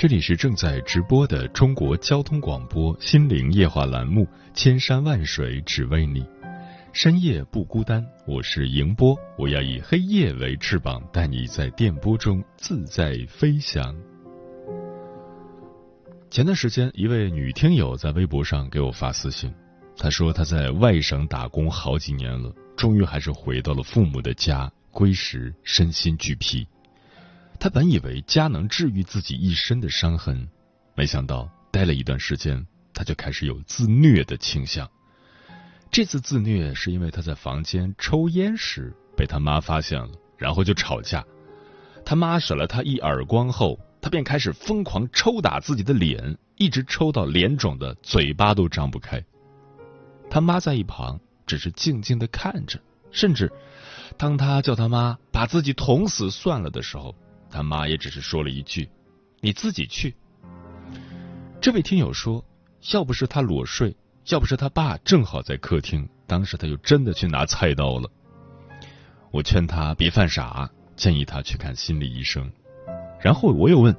这里是正在直播的中国交通广播心灵夜话栏目《千山万水只为你》，深夜不孤单，我是迎波，我要以黑夜为翅膀，带你在电波中自在飞翔。前段时间，一位女听友在微博上给我发私信，她说她在外省打工好几年了，终于还是回到了父母的家，归时身心俱疲。他本以为家能治愈自己一身的伤痕，没想到待了一段时间，他就开始有自虐的倾向。这次自虐是因为他在房间抽烟时被他妈发现了，然后就吵架。他妈甩了他一耳光后，他便开始疯狂抽打自己的脸，一直抽到脸肿的嘴巴都张不开。他妈在一旁只是静静的看着，甚至当他叫他妈把自己捅死算了的时候。他妈也只是说了一句：“你自己去。”这位听友说：“要不是他裸睡，要不是他爸正好在客厅，当时他就真的去拿菜刀了。”我劝他别犯傻，建议他去看心理医生。然后我又问：“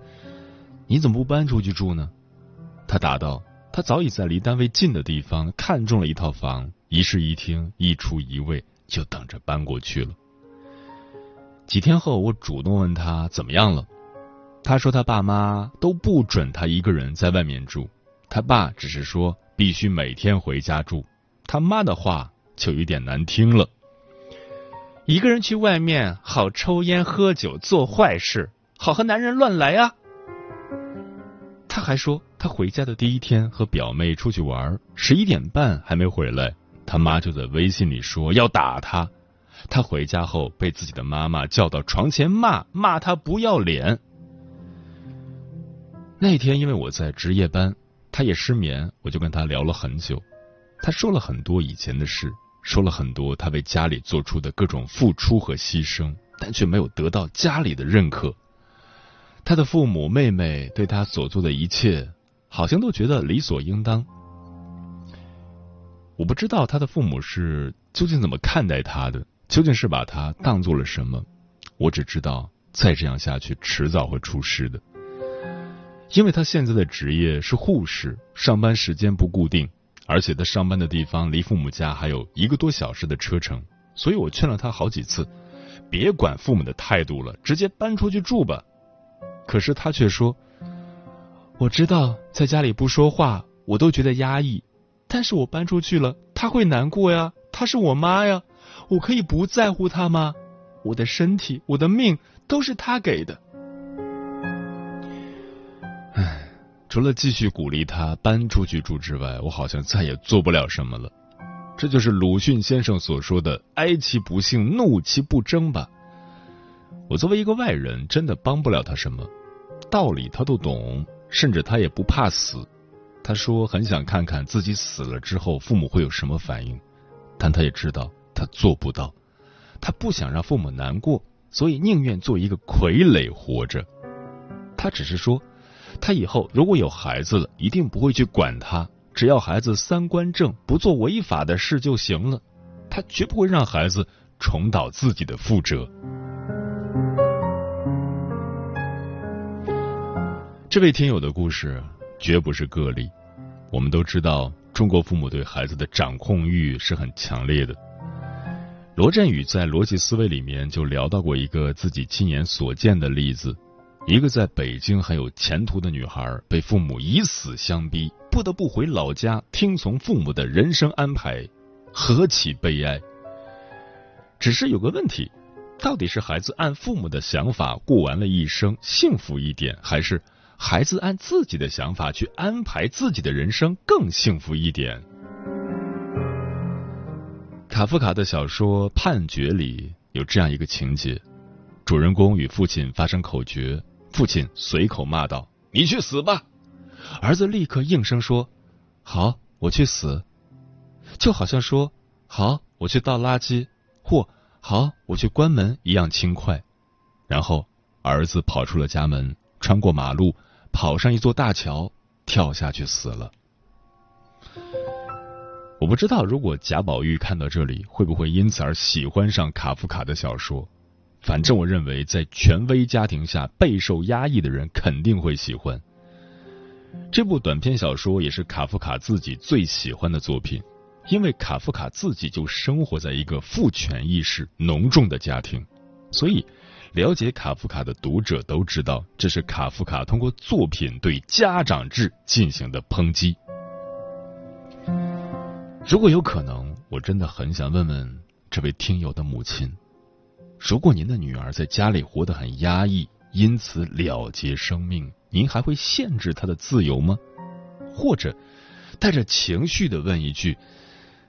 你怎么不搬出去住呢？”他答道：“他早已在离单位近的地方看中了一套房，一室一厅，一厨一卫，就等着搬过去了。”几天后，我主动问他怎么样了，他说他爸妈都不准他一个人在外面住，他爸只是说必须每天回家住，他妈的话就有点难听了。一个人去外面，好抽烟喝酒做坏事，好和男人乱来啊。他还说他回家的第一天和表妹出去玩，十一点半还没回来，他妈就在微信里说要打他。他回家后被自己的妈妈叫到床前骂，骂他不要脸。那天因为我在值夜班，他也失眠，我就跟他聊了很久。他说了很多以前的事，说了很多他为家里做出的各种付出和牺牲，但却没有得到家里的认可。他的父母、妹妹对他所做的一切，好像都觉得理所应当。我不知道他的父母是究竟怎么看待他的。究竟是把他当做了什么？我只知道，再这样下去，迟早会出事的。因为他现在的职业是护士，上班时间不固定，而且他上班的地方离父母家还有一个多小时的车程，所以我劝了他好几次，别管父母的态度了，直接搬出去住吧。可是他却说：“我知道在家里不说话，我都觉得压抑，但是我搬出去了，他会难过呀，他是我妈呀。”我可以不在乎他吗？我的身体，我的命都是他给的。唉，除了继续鼓励他搬出去住之外，我好像再也做不了什么了。这就是鲁迅先生所说的“哀其不幸，怒其不争”吧。我作为一个外人，真的帮不了他什么，道理他都懂，甚至他也不怕死。他说很想看看自己死了之后父母会有什么反应，但他也知道。他做不到，他不想让父母难过，所以宁愿做一个傀儡活着。他只是说，他以后如果有孩子了，一定不会去管他，只要孩子三观正，不做违法的事就行了。他绝不会让孩子重蹈自己的覆辙。这位听友的故事绝不是个例，我们都知道，中国父母对孩子的掌控欲是很强烈的。罗振宇在逻辑思维里面就聊到过一个自己亲眼所见的例子。一个在北京很有前途的女孩被父母以死相逼，不得不回老家听从父母的人生安排，何其悲哀！只是有个问题，到底是孩子按父母的想法过完了一生幸福一点，还是孩子按自己的想法去安排自己的人生更幸福一点？卡夫卡的小说《判决》里有这样一个情节：主人公与父亲发生口角。父亲随口骂道：“你去死吧！”儿子立刻应声说：“好，我去死。”就好像说：“好，我去倒垃圾。”或“好，我去关门”一样轻快。然后儿子跑出了家门，穿过马路，跑上一座大桥，跳下去死了。我不知道，如果贾宝玉看到这里，会不会因此而喜欢上卡夫卡的小说？反正我认为，在权威家庭下备受压抑的人肯定会喜欢这部短篇小说，也是卡夫卡自己最喜欢的作品。因为卡夫卡自己就生活在一个父权意识浓重的家庭，所以了解卡夫卡的读者都知道，这是卡夫卡通过作品对家长制进行的抨击。如果有可能，我真的很想问问这位听友的母亲。如果您的女儿在家里活得很压抑，因此了结生命，您还会限制她的自由吗？或者带着情绪的问一句：“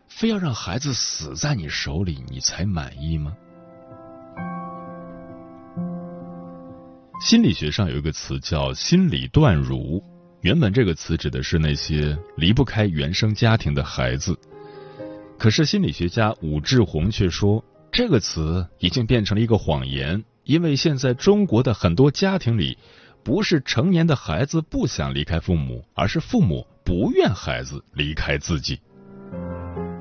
非要让孩子死在你手里，你才满意吗？”心理学上有一个词叫“心理断乳”，原本这个词指的是那些离不开原生家庭的孩子，可是心理学家武志红却说。这个词已经变成了一个谎言，因为现在中国的很多家庭里，不是成年的孩子不想离开父母，而是父母不愿孩子离开自己。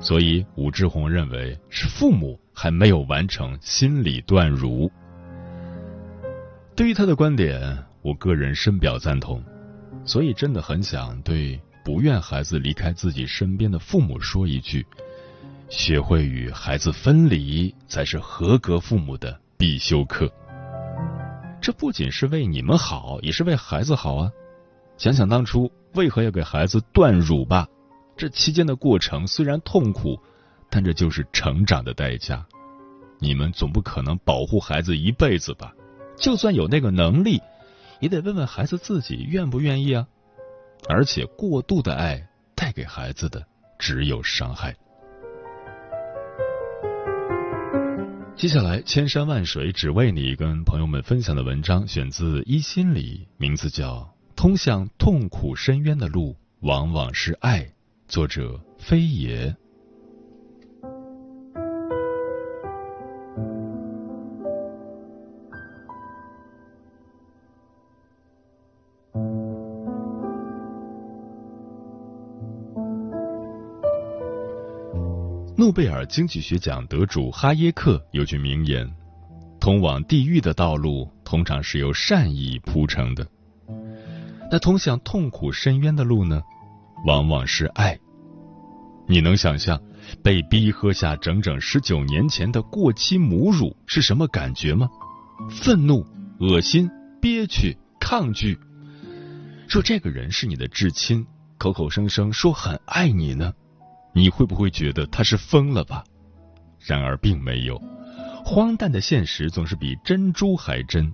所以武志红认为是父母还没有完成心理断乳。对于他的观点，我个人深表赞同。所以真的很想对不愿孩子离开自己身边的父母说一句。学会与孩子分离，才是合格父母的必修课。这不仅是为你们好，也是为孩子好啊！想想当初为何要给孩子断乳吧，这期间的过程虽然痛苦，但这就是成长的代价。你们总不可能保护孩子一辈子吧？就算有那个能力，也得问问孩子自己愿不愿意啊！而且过度的爱带给孩子的只有伤害。接下来，千山万水只为你，跟朋友们分享的文章选自《一心理》，名字叫《通向痛苦深渊的路往往是爱》，作者飞爷。贝尔经济学奖得主哈耶克有句名言：“通往地狱的道路通常是由善意铺成的，那通向痛苦深渊的路呢，往往是爱。”你能想象被逼喝下整整十九年前的过期母乳是什么感觉吗？愤怒、恶心、憋屈、抗拒。若这个人是你的至亲，口口声声说很爱你呢？你会不会觉得他是疯了吧？然而并没有，荒诞的现实总是比珍珠还真。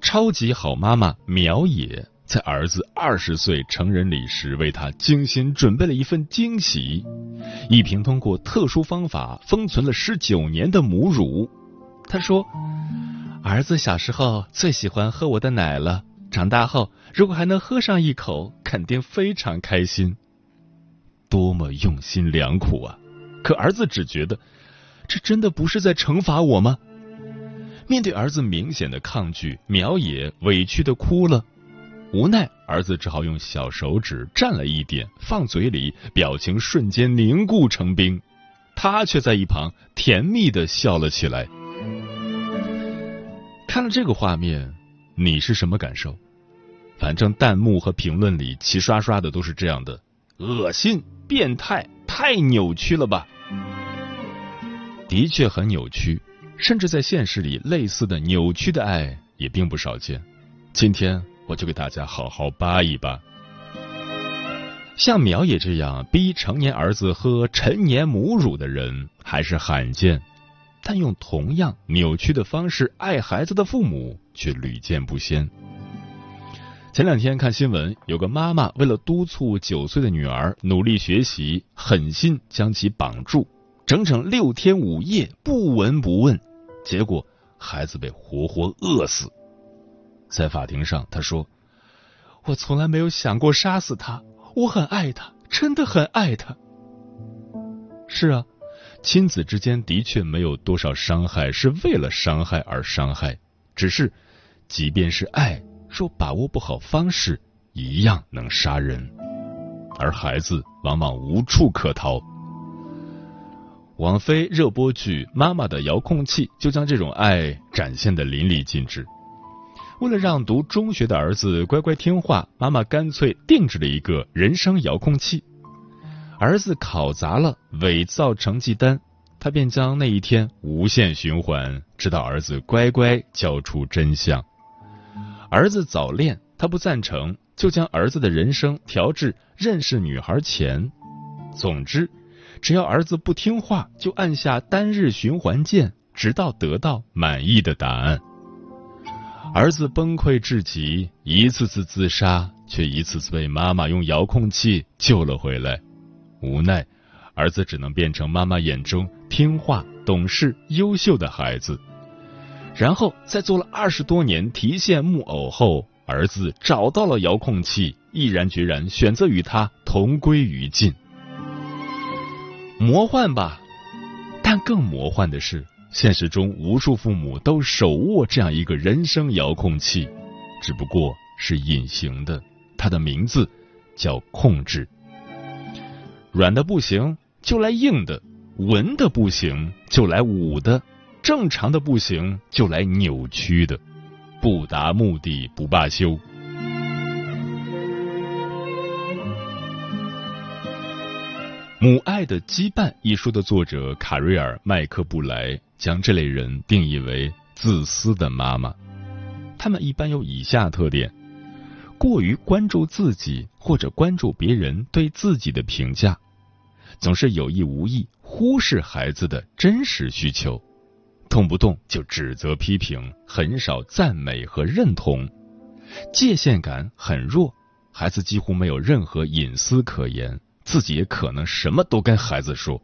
超级好妈妈苗野在儿子二十岁成人礼时，为他精心准备了一份惊喜——一瓶通过特殊方法封存了十九年的母乳。他说：“儿子小时候最喜欢喝我的奶了，长大后如果还能喝上一口，肯定非常开心。”多么用心良苦啊！可儿子只觉得，这真的不是在惩罚我吗？面对儿子明显的抗拒，苗野委屈的哭了。无奈，儿子只好用小手指蘸了一点，放嘴里，表情瞬间凝固成冰。他却在一旁甜蜜的笑了起来。看了这个画面，你是什么感受？反正弹幕和评论里齐刷刷的都是这样的：恶心。变态太扭曲了吧？的确很扭曲，甚至在现实里，类似的扭曲的爱也并不少见。今天我就给大家好好扒一扒。像苗也这样逼成年儿子喝陈年母乳的人还是罕见，但用同样扭曲的方式爱孩子的父母却屡见不鲜。前两天看新闻，有个妈妈为了督促九岁的女儿努力学习，狠心将其绑住，整整六天五夜不闻不问，结果孩子被活活饿死。在法庭上，他说：“我从来没有想过杀死他。”我很爱他，真的很爱他。是啊，亲子之间的确没有多少伤害是为了伤害而伤害，只是，即便是爱，若把握不好方式，一样能杀人。而孩子往往无处可逃。王菲热播剧《妈妈的遥控器》就将这种爱展现的淋漓尽致。为了让读中学的儿子乖乖听话，妈妈干脆定制了一个人声遥控器。儿子考砸了，伪造成绩单，他便将那一天无限循环，直到儿子乖乖交出真相。儿子早恋，他不赞成，就将儿子的人生调至认识女孩前。总之，只要儿子不听话，就按下单日循环键，直到得到满意的答案。儿子崩溃至极，一次次自杀，却一次次被妈妈用遥控器救了回来。无奈，儿子只能变成妈妈眼中听话、懂事、优秀的孩子。然后，在做了二十多年提线木偶后，儿子找到了遥控器，毅然决然选择与他同归于尽。魔幻吧，但更魔幻的是。现实中，无数父母都手握这样一个人生遥控器，只不过是隐形的。它的名字叫控制。软的不行就来硬的，文的不行就来武的，正常的不行就来扭曲的，不达目的不罢休。《母爱的羁绊》一书的作者卡瑞尔·麦克布莱将这类人定义为自私的妈妈。他们一般有以下特点：过于关注自己或者关注别人对自己的评价，总是有意无意忽视孩子的真实需求，动不动就指责批评，很少赞美和认同，界限感很弱，孩子几乎没有任何隐私可言。自己也可能什么都跟孩子说。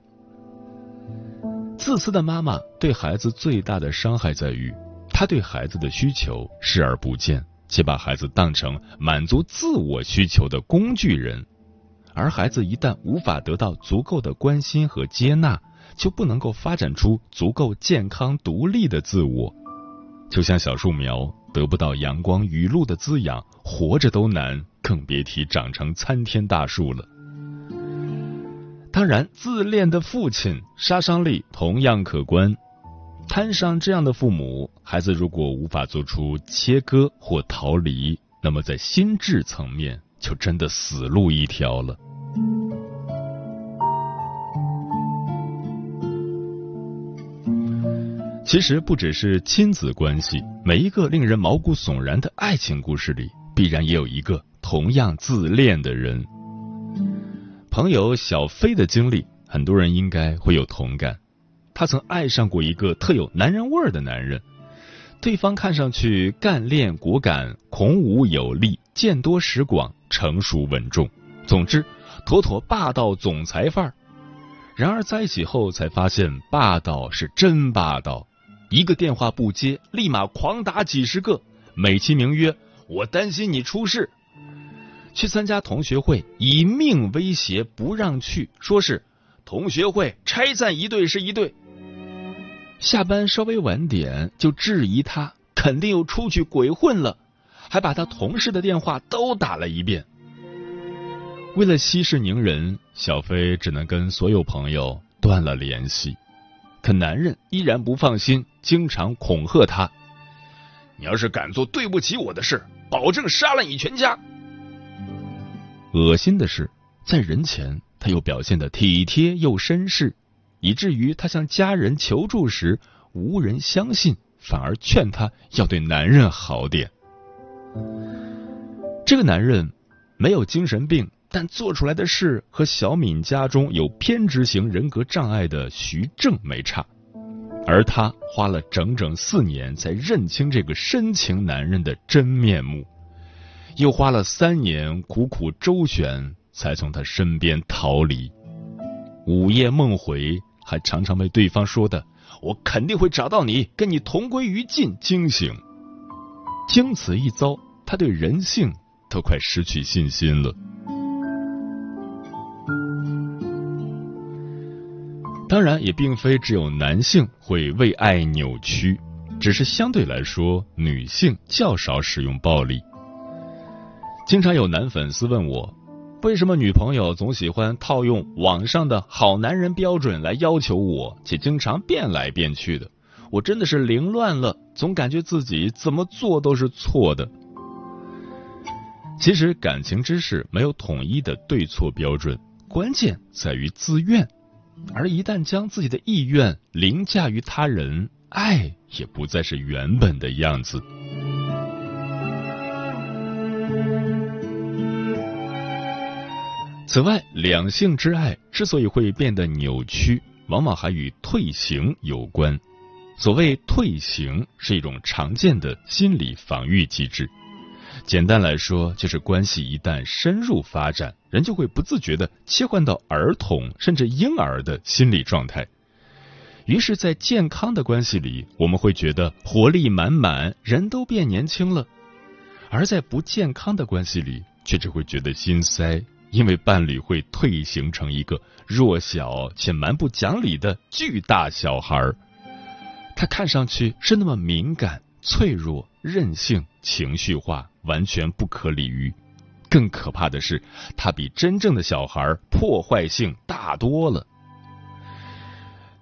自私的妈妈对孩子最大的伤害在于，她对孩子的需求视而不见，且把孩子当成满足自我需求的工具人。而孩子一旦无法得到足够的关心和接纳，就不能够发展出足够健康独立的自我。就像小树苗得不到阳光雨露的滋养，活着都难，更别提长成参天大树了。当然，自恋的父亲杀伤力同样可观。摊上这样的父母，孩子如果无法做出切割或逃离，那么在心智层面就真的死路一条了。其实，不只是亲子关系，每一个令人毛骨悚然的爱情故事里，必然也有一个同样自恋的人。朋友小飞的经历，很多人应该会有同感。他曾爱上过一个特有男人味儿的男人，对方看上去干练果敢、孔武有力、见多识广、成熟稳重，总之，妥妥霸道总裁范儿。然而在一起后才发现，霸道是真霸道，一个电话不接，立马狂打几十个，美其名曰“我担心你出事”。去参加同学会，以命威胁不让去，说是同学会拆散一对是一对。下班稍微晚点就质疑他肯定又出去鬼混了，还把他同事的电话都打了一遍。为了息事宁人，小飞只能跟所有朋友断了联系。可男人依然不放心，经常恐吓他：“你要是敢做对不起我的事，保证杀了你全家。”恶心的是，在人前他又表现的体贴又绅士，以至于他向家人求助时无人相信，反而劝他要对男人好点。这个男人没有精神病，但做出来的事和小敏家中有偏执型人格障碍的徐正没差，而他花了整整四年才认清这个深情男人的真面目，又花了三年苦苦周旋，才从他身边逃离。午夜梦回，还常常被对方说的“我肯定会找到你，跟你同归于尽”惊醒。经此一遭，他对人性。都快失去信心了。当然，也并非只有男性会为爱扭曲，只是相对来说，女性较少使用暴力。经常有男粉丝问我，为什么女朋友总喜欢套用网上的好男人标准来要求我，且经常变来变去的？我真的是凌乱了，总感觉自己怎么做都是错的。其实感情之事没有统一的对错标准，关键在于自愿。而一旦将自己的意愿凌驾于他人，爱也不再是原本的样子。此外，两性之爱之所以会变得扭曲，往往还与退行有关。所谓退行，是一种常见的心理防御机制。简单来说，就是关系一旦深入发展，人就会不自觉的切换到儿童甚至婴儿的心理状态。于是，在健康的关系里，我们会觉得活力满满，人都变年轻了；而在不健康的关系里，却只会觉得心塞，因为伴侣会退形成一个弱小且蛮不讲理的巨大小孩儿。他看上去是那么敏感、脆弱、任性、情绪化。完全不可理喻，更可怕的是，它比真正的小孩破坏性大多了。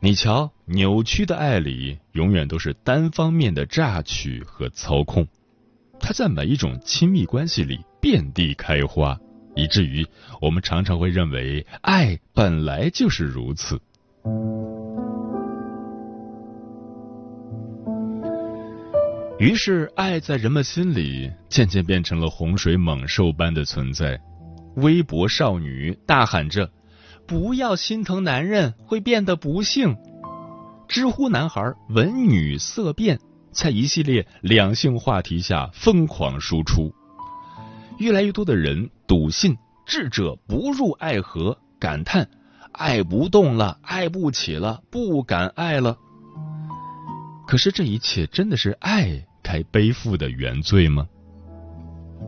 你瞧，扭曲的爱里，永远都是单方面的榨取和操控，它在每一种亲密关系里遍地开花，以至于我们常常会认为，爱本来就是如此。于是，爱在人们心里渐渐变成了洪水猛兽般的存在。微博少女大喊着：“不要心疼男人，会变得不幸。”知乎男孩闻女色变，在一系列两性话题下疯狂输出。越来越多的人笃信“智者不入爱河”，感叹“爱不动了，爱不起了，不敢爱了”。可是这一切真的是爱该背负的原罪吗？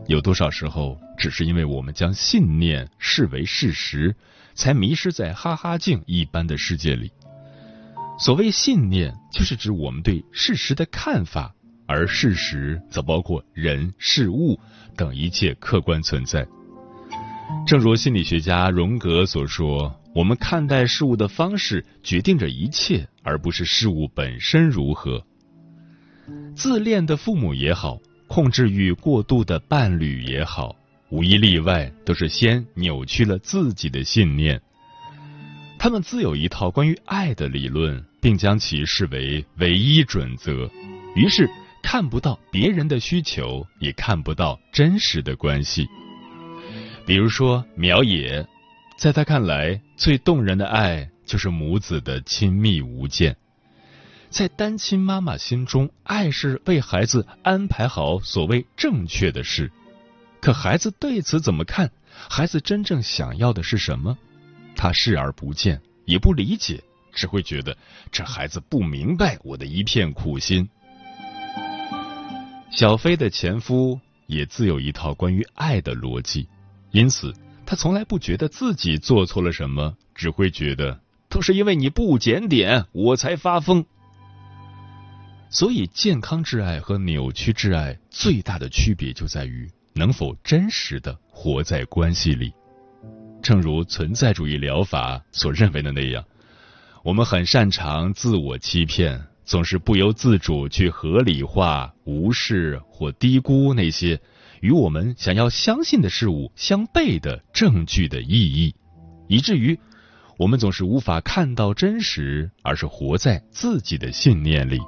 有多少时候，只是因为我们将信念视为事实，才迷失在哈哈镜一般的世界里？所谓信念，就是指我们对事实的看法，而事实则包括人、事物等一切客观存在。正如心理学家荣格所说。我们看待事物的方式决定着一切，而不是事物本身如何。自恋的父母也好，控制欲过度的伴侣也好，无一例外都是先扭曲了自己的信念。他们自有一套关于爱的理论，并将其视为唯一准则，于是看不到别人的需求，也看不到真实的关系。比如说苗野。在他看来，最动人的爱就是母子的亲密无间。在单亲妈妈心中，爱是为孩子安排好所谓正确的事。可孩子对此怎么看？孩子真正想要的是什么？他视而不见，也不理解，只会觉得这孩子不明白我的一片苦心。小飞的前夫也自有一套关于爱的逻辑，因此。他从来不觉得自己做错了什么，只会觉得都是因为你不检点，我才发疯。所以，健康挚爱和扭曲挚爱最大的区别就在于能否真实的活在关系里。正如存在主义疗法所认为的那样，我们很擅长自我欺骗，总是不由自主去合理化、无视或低估那些。与我们想要相信的事物相悖的证据的意义，以至于我们总是无法看到真实，而是活在自己的信念里。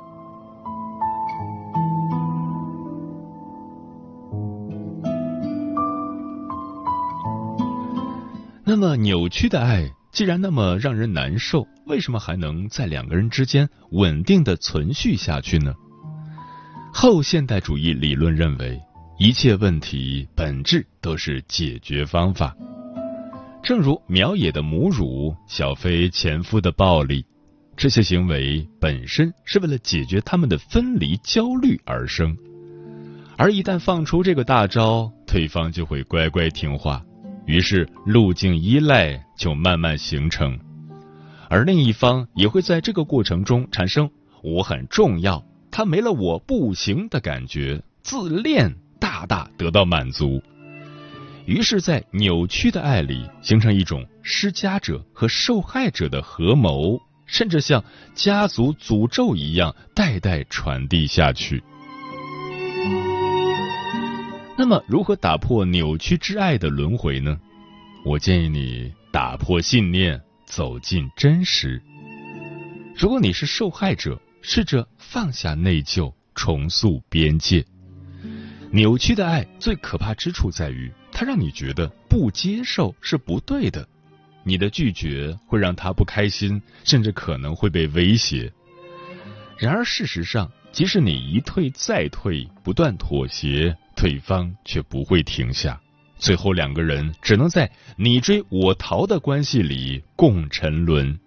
那么扭曲的爱既然那么让人难受，为什么还能在两个人之间稳定的存续下去呢？后现代主义理论认为，一切问题本质都是解决方法。正如苗野的母乳、小飞前夫的暴力，这些行为本身是为了解决他们的分离焦虑而生。而一旦放出这个大招，对方就会乖乖听话。于是，路径依赖就慢慢形成，而另一方也会在这个过程中产生“我很重要，他没了我不行”的感觉，自恋大大得到满足。于是，在扭曲的爱里形成一种施加者和受害者的合谋，甚至像家族诅咒一样代代传递下去。那么，如何打破扭曲之爱的轮回呢？我建议你打破信念，走进真实。如果你是受害者，试着放下内疚，重塑边界。扭曲的爱最可怕之处在于，它让你觉得不接受是不对的，你的拒绝会让他不开心，甚至可能会被威胁。然而，事实上，即使你一退再退，不断妥协。对方却不会停下，最后两个人只能在你追我逃的关系里共沉沦。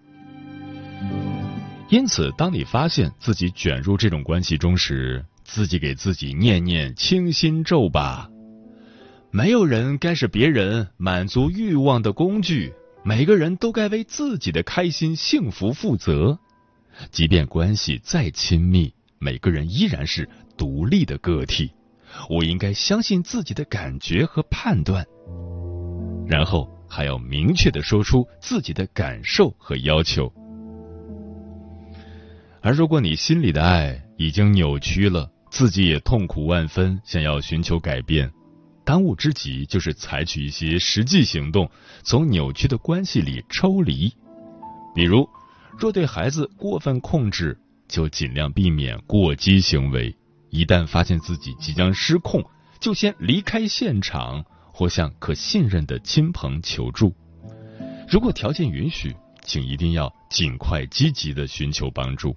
因此，当你发现自己卷入这种关系中时，自己给自己念念清心咒吧。没有人该是别人满足欲望的工具，每个人都该为自己的开心幸福负责。即便关系再亲密，每个人依然是独立的个体。我应该相信自己的感觉和判断，然后还要明确的说出自己的感受和要求。而如果你心里的爱已经扭曲了，自己也痛苦万分，想要寻求改变，当务之急就是采取一些实际行动，从扭曲的关系里抽离。比如，若对孩子过分控制，就尽量避免过激行为。一旦发现自己即将失控，就先离开现场，或向可信任的亲朋求助。如果条件允许，请一定要尽快积极的寻求帮助。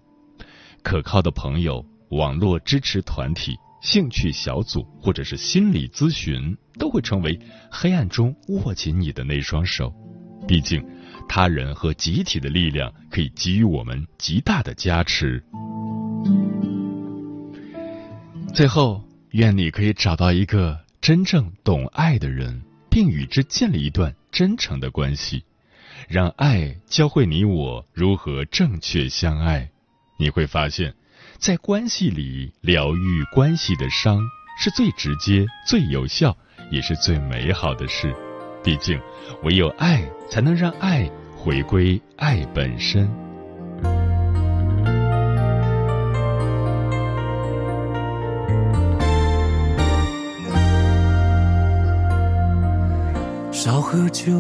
可靠的朋友、网络支持团体、兴趣小组或者是心理咨询，都会成为黑暗中握紧你的那双手。毕竟，他人和集体的力量可以给予我们极大的加持。最后，愿你可以找到一个真正懂爱的人，并与之建立一段真诚的关系，让爱教会你我如何正确相爱。你会发现，在关系里疗愈关系的伤，是最直接、最有效，也是最美好的事。毕竟，唯有爱才能让爱回归爱本身。喝酒，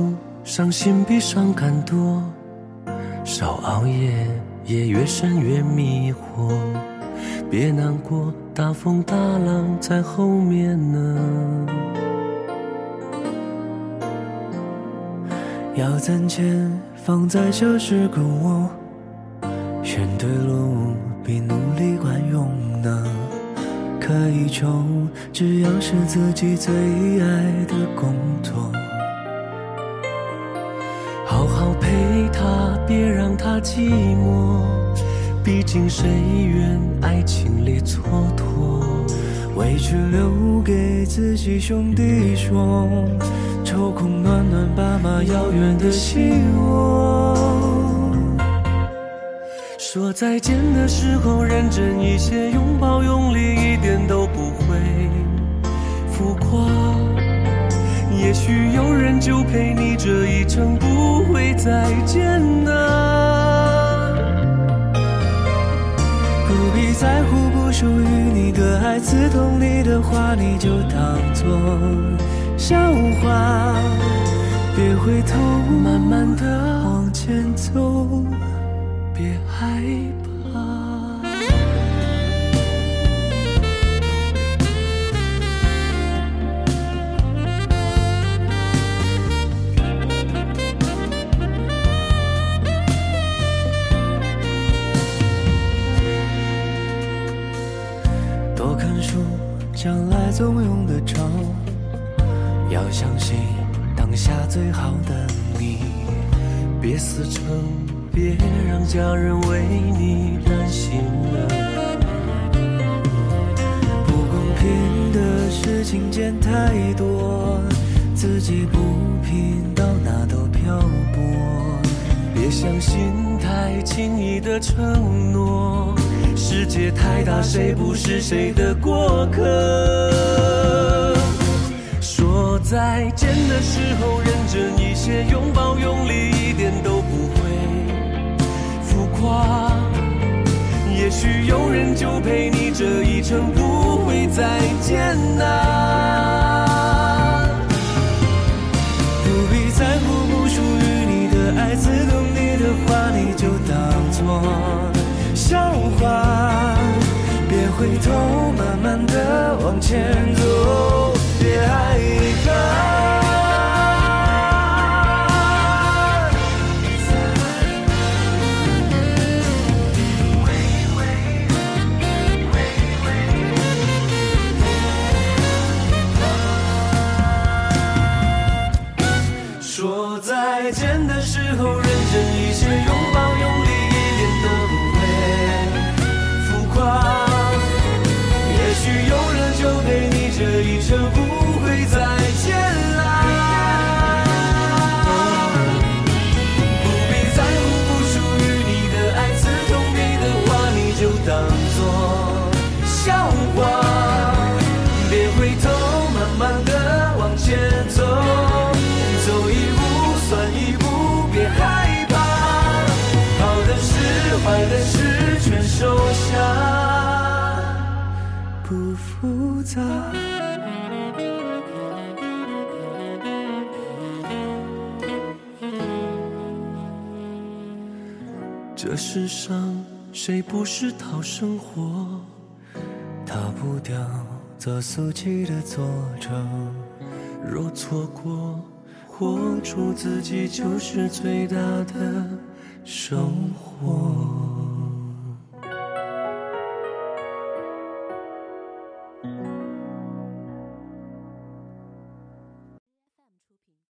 伤心比伤感多；少熬夜，夜越深越迷惑。别难过，大风大浪在后面呢。要攒钱放在小时购物，选对路比努力管用呢。可以穷，只要是自己最爱的工作。陪他，别让他寂寞。毕竟谁愿爱情里蹉跎？委屈留给自己兄弟说，抽空暖暖爸妈遥远的心窝。说再见的时候认真一些，拥抱用力一点都不会浮夸。也许有人就陪你这一程，不会再见呢。不必在乎不属于你的爱，刺痛你的话，你就当作笑话。别回头，慢慢的往前走，看书，将来总用得着。要相信当下最好的你，别死撑，别让家人为你担心了。不公平的事情见太多，自己不拼到哪都漂泊。别相信太轻易的承诺，世界太大，谁不是谁的过客？说再见的时候认真一些，拥抱用力一点都不会浮夸。也许有人就陪你这一程，不会再艰难。不必在乎不属于你的爱，刺痛你的话，你就当作。回头，慢慢的往前走，笑话。别回头，慢慢的往前走，走一步算一步，别害怕。好的事，坏的事全收下，不复杂。这世上谁不是讨生活？逃不掉做俗气的作者。若错过，活出自己就是最大的收获。